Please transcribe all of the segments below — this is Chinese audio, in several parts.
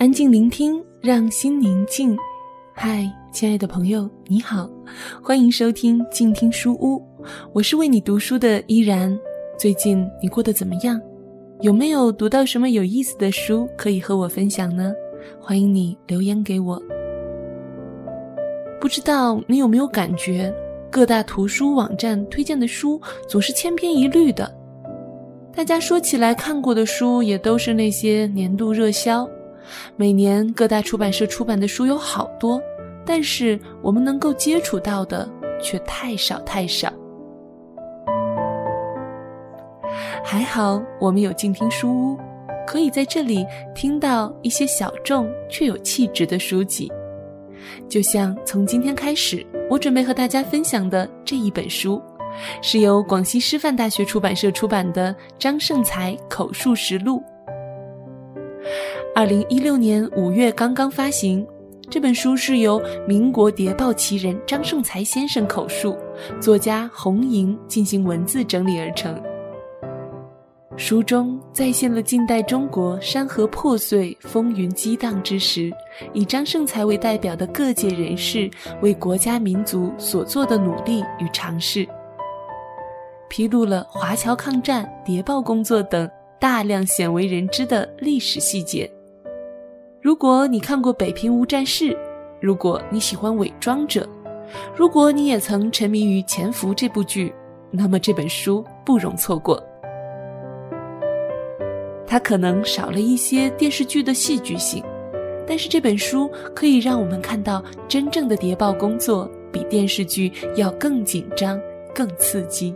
安静聆听，让心宁静。嗨，亲爱的朋友，你好，欢迎收听静听书屋，我是为你读书的依然。最近你过得怎么样？有没有读到什么有意思的书可以和我分享呢？欢迎你留言给我。不知道你有没有感觉，各大图书网站推荐的书总是千篇一律的，大家说起来看过的书也都是那些年度热销。每年各大出版社出版的书有好多，但是我们能够接触到的却太少太少。还好我们有静听书屋，可以在这里听到一些小众却有气质的书籍。就像从今天开始，我准备和大家分享的这一本书，是由广西师范大学出版社出版的《张盛才口述实录》。二零一六年五月刚刚发行，这本书是由民国谍报奇人张盛才先生口述，作家洪莹进行文字整理而成。书中再现了近代中国山河破碎、风云激荡之时，以张盛才为代表的各界人士为国家民族所做的努力与尝试，披露了华侨抗战、谍报工作等大量鲜为人知的历史细节。如果你看过《北平无战事》，如果你喜欢《伪装者》，如果你也曾沉迷于《潜伏》这部剧，那么这本书不容错过。它可能少了一些电视剧的戏剧性，但是这本书可以让我们看到真正的谍报工作比电视剧要更紧张、更刺激。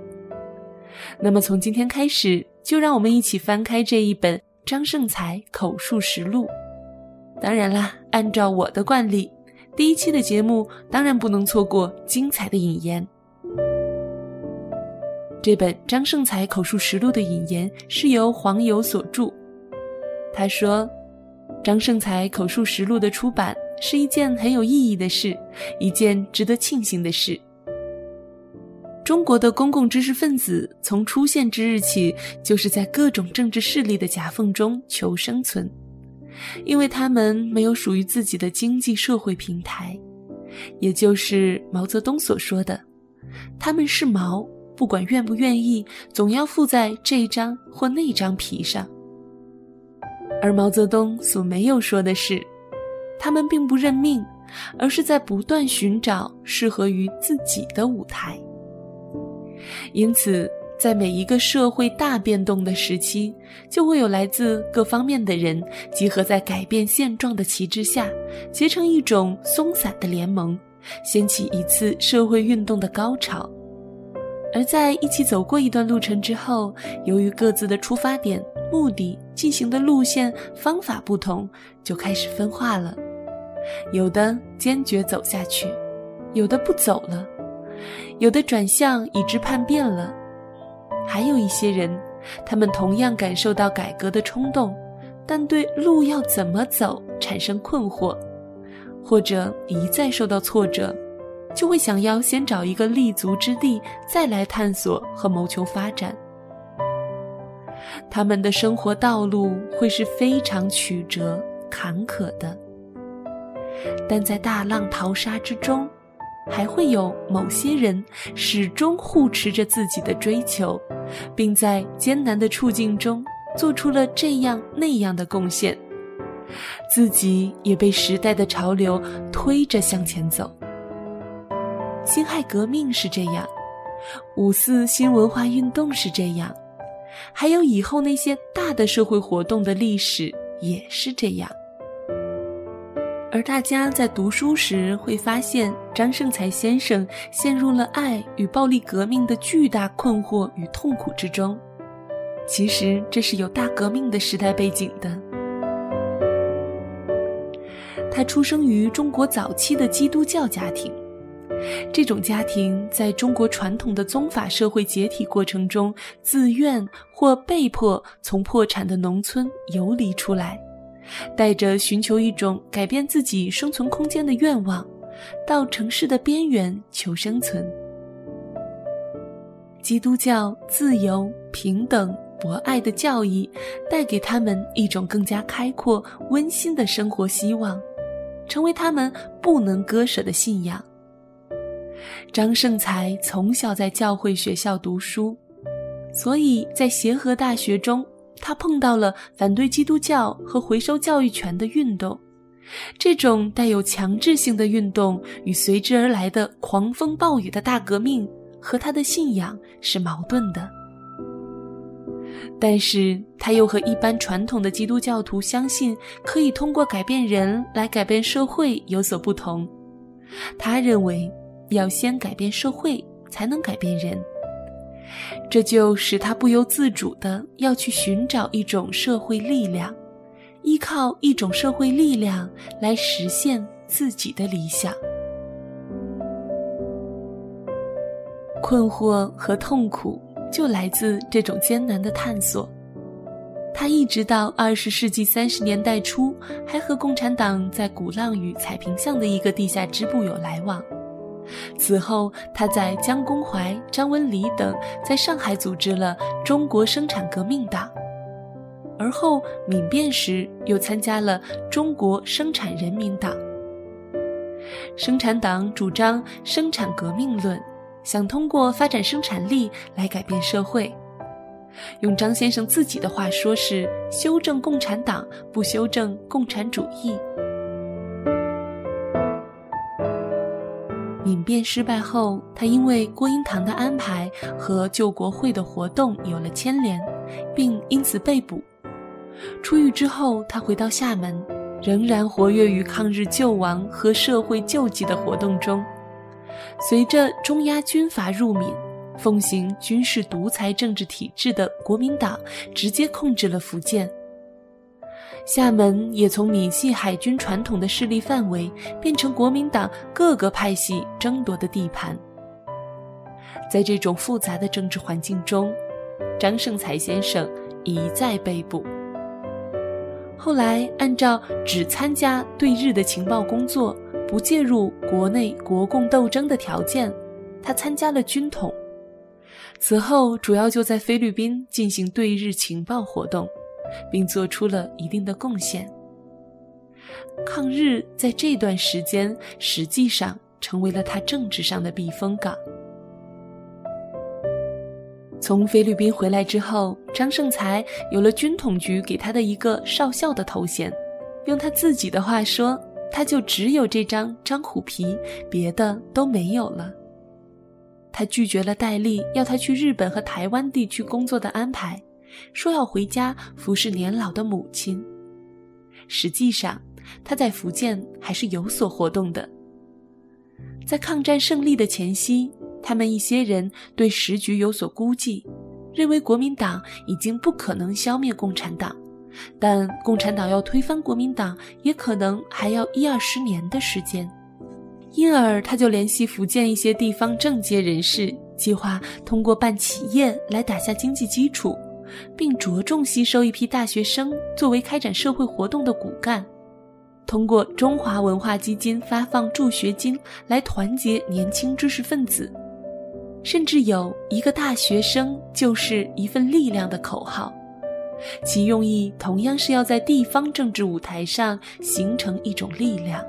那么从今天开始，就让我们一起翻开这一本张胜才口述实录。当然啦，按照我的惯例，第一期的节目当然不能错过精彩的引言。这本张盛才口述实录的引言是由黄友所著。他说：“张盛才口述实录的出版是一件很有意义的事，一件值得庆幸的事。中国的公共知识分子从出现之日起，就是在各种政治势力的夹缝中求生存。”因为他们没有属于自己的经济社会平台，也就是毛泽东所说的，他们是毛，不管愿不愿意，总要附在这张或那张皮上。而毛泽东所没有说的是，他们并不认命，而是在不断寻找适合于自己的舞台。因此。在每一个社会大变动的时期，就会有来自各方面的人集合在改变现状的旗帜下，结成一种松散的联盟，掀起一次社会运动的高潮。而在一起走过一段路程之后，由于各自的出发点、目的、进行的路线、方法不同，就开始分化了。有的坚决走下去，有的不走了，有的转向以致叛变了。还有一些人，他们同样感受到改革的冲动，但对路要怎么走产生困惑，或者一再受到挫折，就会想要先找一个立足之地，再来探索和谋求发展。他们的生活道路会是非常曲折坎坷的，但在大浪淘沙之中。还会有某些人始终护持着自己的追求，并在艰难的处境中做出了这样那样的贡献，自己也被时代的潮流推着向前走。辛亥革命是这样，五四新文化运动是这样，还有以后那些大的社会活动的历史也是这样。而大家在读书时会发现，张盛才先生陷入了爱与暴力革命的巨大困惑与痛苦之中。其实这是有大革命的时代背景的。他出生于中国早期的基督教家庭，这种家庭在中国传统的宗法社会解体过程中，自愿或被迫从破产的农村游离出来。带着寻求一种改变自己生存空间的愿望，到城市的边缘求生存。基督教自由、平等、博爱的教义，带给他们一种更加开阔、温馨的生活希望，成为他们不能割舍的信仰。张盛才从小在教会学校读书，所以在协和大学中，他碰到了反对基督教和回收教育权的运动。这种带有强制性的运动与随之而来的狂风暴雨的大革命，和他的信仰是矛盾的。但是他又和一般传统的基督教徒相信可以通过改变人来改变社会有所不同。他认为要先改变社会，才能改变人。这就使他不由自主地要去寻找一种社会力量。依靠一种社会力量来实现自己的理想，困惑和痛苦就来自这种艰难的探索。他一直到二十世纪三十年代初，还和共产党在鼓浪屿彩屏巷的一个地下支部有来往。此后，他在江公怀、张文礼等在上海组织了中国生产革命党。而后民变时，又参加了中国生产人民党。生产党主张生产革命论，想通过发展生产力来改变社会。用张先生自己的话说是：修正共产党，不修正共产主义。民变失败后，他因为郭英堂的安排和救国会的活动有了牵连，并因此被捕。出狱之后，他回到厦门，仍然活跃于抗日救亡和社会救济的活动中。随着中央军阀入闽，奉行军事独裁政治体制的国民党直接控制了福建，厦门也从闽系海军传统的势力范围，变成国民党各个派系争夺的地盘。在这种复杂的政治环境中，张盛才先生一再被捕。后来，按照只参加对日的情报工作，不介入国内国共斗争的条件，他参加了军统。此后，主要就在菲律宾进行对日情报活动，并做出了一定的贡献。抗日在这段时间实际上成为了他政治上的避风港。从菲律宾回来之后，张盛才有了军统局给他的一个少校的头衔。用他自己的话说，他就只有这张张虎皮，别的都没有了。他拒绝了戴笠要他去日本和台湾地区工作的安排，说要回家服侍年老的母亲。实际上，他在福建还是有所活动的。在抗战胜利的前夕。他们一些人对时局有所估计，认为国民党已经不可能消灭共产党，但共产党要推翻国民党，也可能还要一二十年的时间。因而，他就联系福建一些地方政界人士，计划通过办企业来打下经济基础，并着重吸收一批大学生作为开展社会活动的骨干。通过中华文化基金发放助学金来团结年轻知识分子。甚至有一个大学生就是一份力量的口号，其用意同样是要在地方政治舞台上形成一种力量。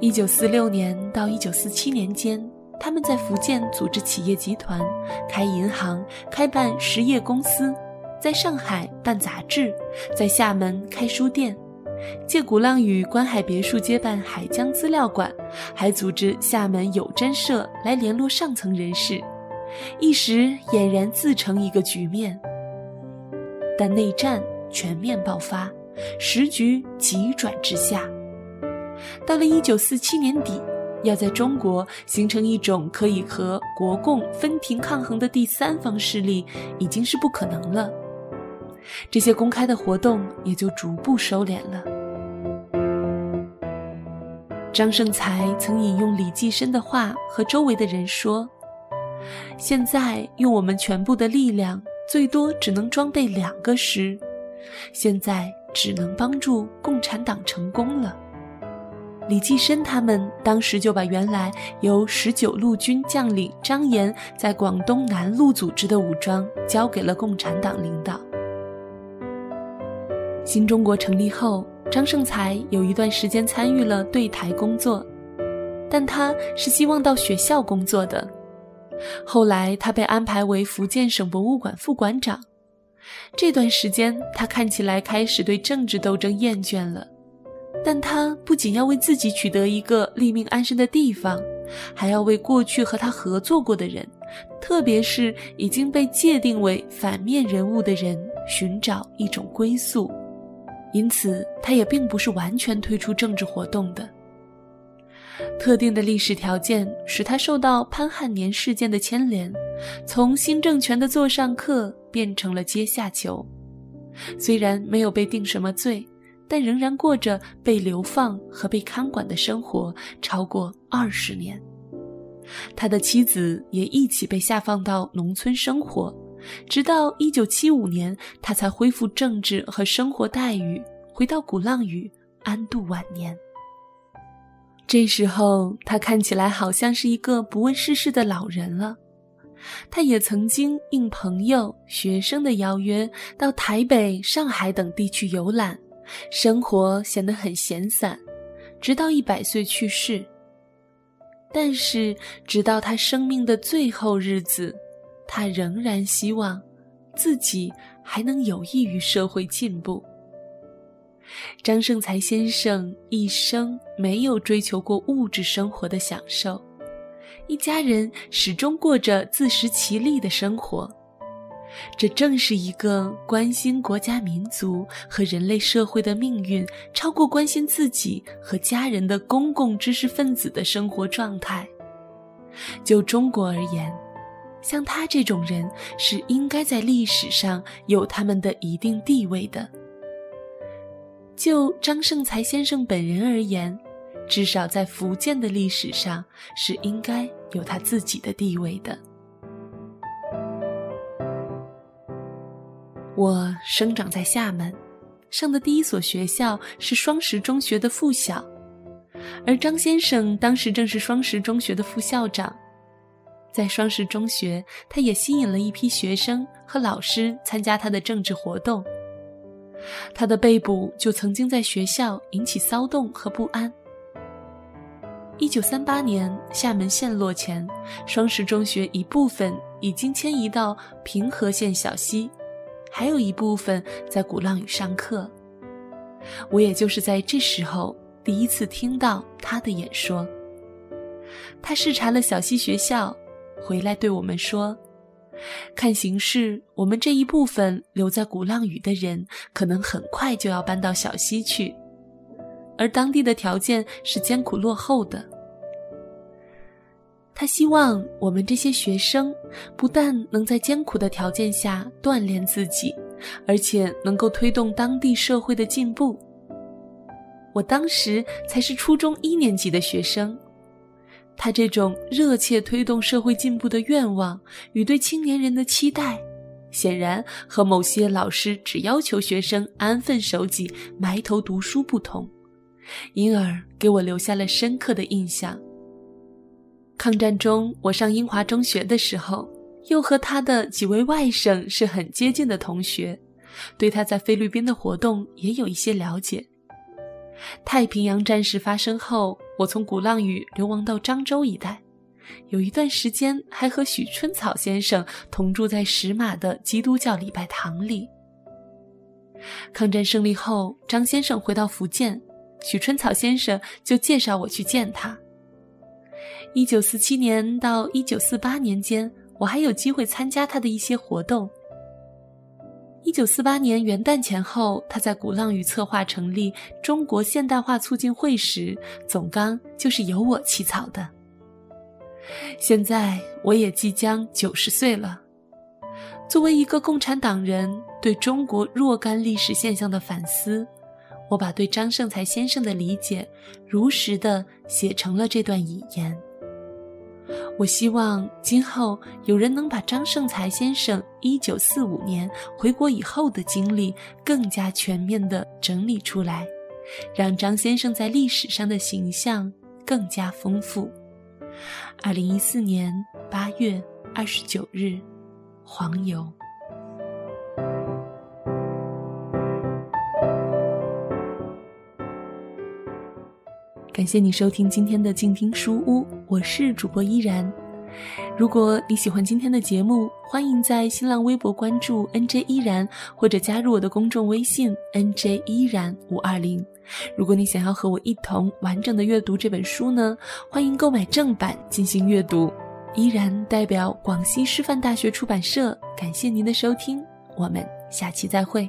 一九四六年到一九四七年间，他们在福建组织企业集团，开银行，开办实业公司，在上海办杂志，在厦门开书店。借鼓浪屿观海别墅接办海疆资料馆，还组织厦门有真社来联络上层人士，一时俨然自成一个局面。但内战全面爆发，时局急转直下。到了一九四七年底，要在中国形成一种可以和国共分庭抗衡的第三方势力，已经是不可能了。这些公开的活动也就逐步收敛了。张盛才曾引用李济深的话和周围的人说：“现在用我们全部的力量，最多只能装备两个师，现在只能帮助共产党成功了。”李济深他们当时就把原来由十九路军将领张炎在广东南路组织的武装交给了共产党领导。新中国成立后，张盛才有一段时间参与了对台工作，但他是希望到学校工作的。后来他被安排为福建省博物馆副馆长，这段时间他看起来开始对政治斗争厌倦了。但他不仅要为自己取得一个立命安身的地方，还要为过去和他合作过的人，特别是已经被界定为反面人物的人，寻找一种归宿。因此，他也并不是完全退出政治活动的。特定的历史条件使他受到潘汉年事件的牵连，从新政权的座上客变成了阶下囚。虽然没有被定什么罪。但仍然过着被流放和被看管的生活，超过二十年。他的妻子也一起被下放到农村生活，直到一九七五年，他才恢复政治和生活待遇，回到鼓浪屿安度晚年。这时候，他看起来好像是一个不问世事的老人了。他也曾经应朋友、学生的邀约，到台北、上海等地去游览。生活显得很闲散，直到一百岁去世。但是，直到他生命的最后日子，他仍然希望自己还能有益于社会进步。张盛才先生一生没有追求过物质生活的享受，一家人始终过着自食其力的生活。这正是一个关心国家民族和人类社会的命运，超过关心自己和家人的公共知识分子的生活状态。就中国而言，像他这种人是应该在历史上有他们的一定地位的。就张盛才先生本人而言，至少在福建的历史上是应该有他自己的地位的。我生长在厦门，上的第一所学校是双十中学的附小，而张先生当时正是双十中学的副校长。在双十中学，他也吸引了一批学生和老师参加他的政治活动。他的被捕就曾经在学校引起骚动和不安。一九三八年厦门陷落前，双十中学一部分已经迁移到平和县小溪。还有一部分在鼓浪屿上课，我也就是在这时候第一次听到他的演说。他视察了小溪学校，回来对我们说：“看形势，我们这一部分留在鼓浪屿的人，可能很快就要搬到小溪去，而当地的条件是艰苦落后的。”他希望我们这些学生不但能在艰苦的条件下锻炼自己，而且能够推动当地社会的进步。我当时才是初中一年级的学生，他这种热切推动社会进步的愿望与对青年人的期待，显然和某些老师只要求学生安分守己、埋头读书不同，因而给我留下了深刻的印象。抗战中，我上英华中学的时候，又和他的几位外甥是很接近的同学，对他在菲律宾的活动也有一些了解。太平洋战事发生后，我从鼓浪屿流亡到漳州一带，有一段时间还和许春草先生同住在石马的基督教礼拜堂里。抗战胜利后，张先生回到福建，许春草先生就介绍我去见他。一九四七年到一九四八年间，我还有机会参加他的一些活动。一九四八年元旦前后，他在鼓浪屿策划成立中国现代化促进会时，总纲就是由我起草的。现在我也即将九十岁了，作为一个共产党人，对中国若干历史现象的反思，我把对张盛才先生的理解，如实的写成了这段遗言。我希望今后有人能把张盛才先生1945年回国以后的经历更加全面地整理出来，让张先生在历史上的形象更加丰富。二零一四年八月二十九日，黄油。感谢你收听今天的静听书屋，我是主播依然。如果你喜欢今天的节目，欢迎在新浪微博关注 NJ 依然，或者加入我的公众微信 NJ 依然五二零。如果你想要和我一同完整的阅读这本书呢，欢迎购买正版进行阅读。依然代表广西师范大学出版社感谢您的收听，我们下期再会。